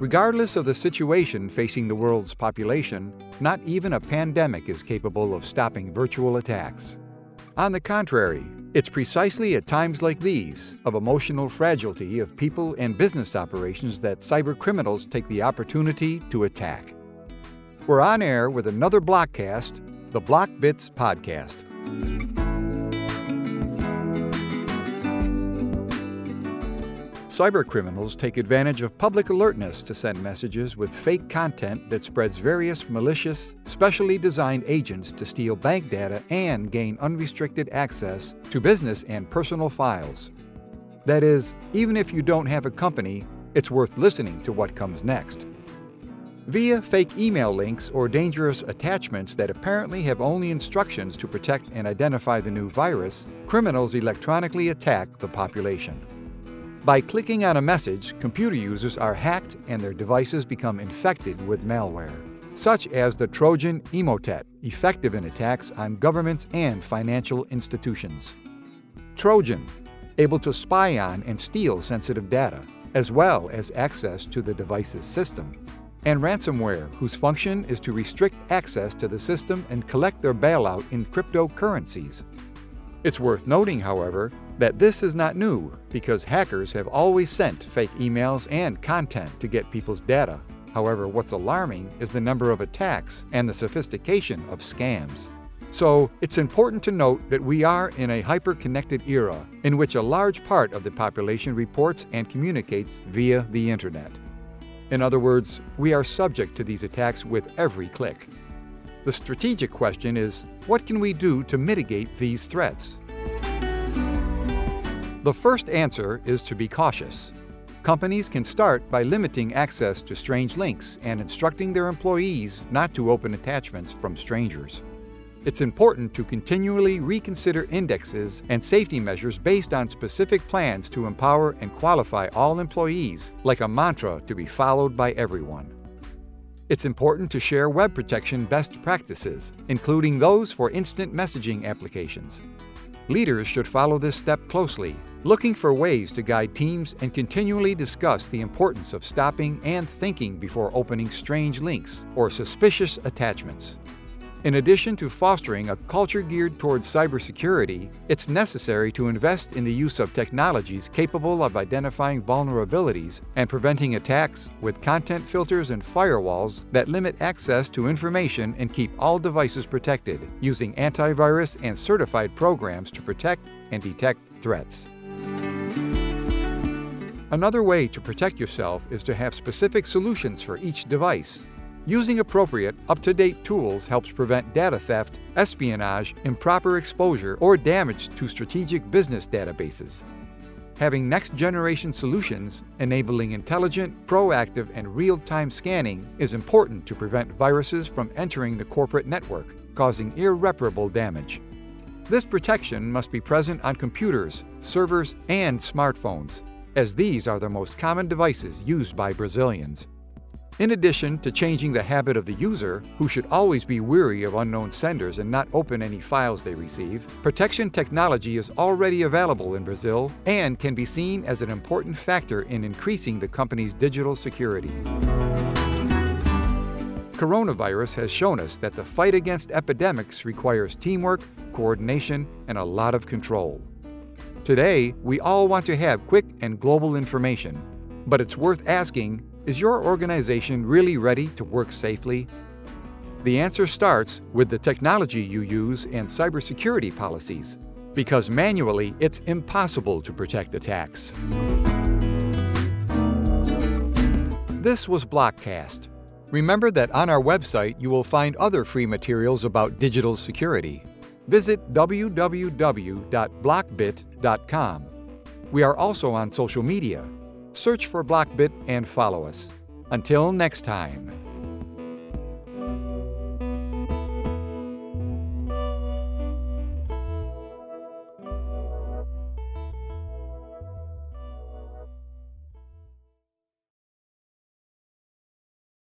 Regardless of the situation facing the world's population, not even a pandemic is capable of stopping virtual attacks. On the contrary, it's precisely at times like these, of emotional fragility of people and business operations, that cybercriminals take the opportunity to attack. We're on air with another Blockcast, the BlockBits Podcast. Cybercriminals take advantage of public alertness to send messages with fake content that spreads various malicious, specially designed agents to steal bank data and gain unrestricted access to business and personal files. That is, even if you don't have a company, it's worth listening to what comes next. Via fake email links or dangerous attachments that apparently have only instructions to protect and identify the new virus, criminals electronically attack the population. By clicking on a message, computer users are hacked and their devices become infected with malware, such as the Trojan Emotet, effective in attacks on governments and financial institutions. Trojan, able to spy on and steal sensitive data, as well as access to the device's system. And ransomware, whose function is to restrict access to the system and collect their bailout in cryptocurrencies. It's worth noting, however, that this is not new because hackers have always sent fake emails and content to get people's data. However, what's alarming is the number of attacks and the sophistication of scams. So, it's important to note that we are in a hyper connected era in which a large part of the population reports and communicates via the internet. In other words, we are subject to these attacks with every click. The strategic question is what can we do to mitigate these threats? The first answer is to be cautious. Companies can start by limiting access to strange links and instructing their employees not to open attachments from strangers. It's important to continually reconsider indexes and safety measures based on specific plans to empower and qualify all employees, like a mantra to be followed by everyone. It's important to share web protection best practices, including those for instant messaging applications. Leaders should follow this step closely, looking for ways to guide teams and continually discuss the importance of stopping and thinking before opening strange links or suspicious attachments. In addition to fostering a culture geared towards cybersecurity, it's necessary to invest in the use of technologies capable of identifying vulnerabilities and preventing attacks with content filters and firewalls that limit access to information and keep all devices protected, using antivirus and certified programs to protect and detect threats. Another way to protect yourself is to have specific solutions for each device. Using appropriate, up to date tools helps prevent data theft, espionage, improper exposure, or damage to strategic business databases. Having next generation solutions enabling intelligent, proactive, and real time scanning is important to prevent viruses from entering the corporate network, causing irreparable damage. This protection must be present on computers, servers, and smartphones, as these are the most common devices used by Brazilians. In addition to changing the habit of the user, who should always be wary of unknown senders and not open any files they receive, protection technology is already available in Brazil and can be seen as an important factor in increasing the company's digital security. Coronavirus has shown us that the fight against epidemics requires teamwork, coordination, and a lot of control. Today, we all want to have quick and global information, but it's worth asking is your organization really ready to work safely? The answer starts with the technology you use and cybersecurity policies, because manually it's impossible to protect attacks. This was Blockcast. Remember that on our website you will find other free materials about digital security. Visit www.blockbit.com. We are also on social media Search for Blockbit and follow us. Until next time.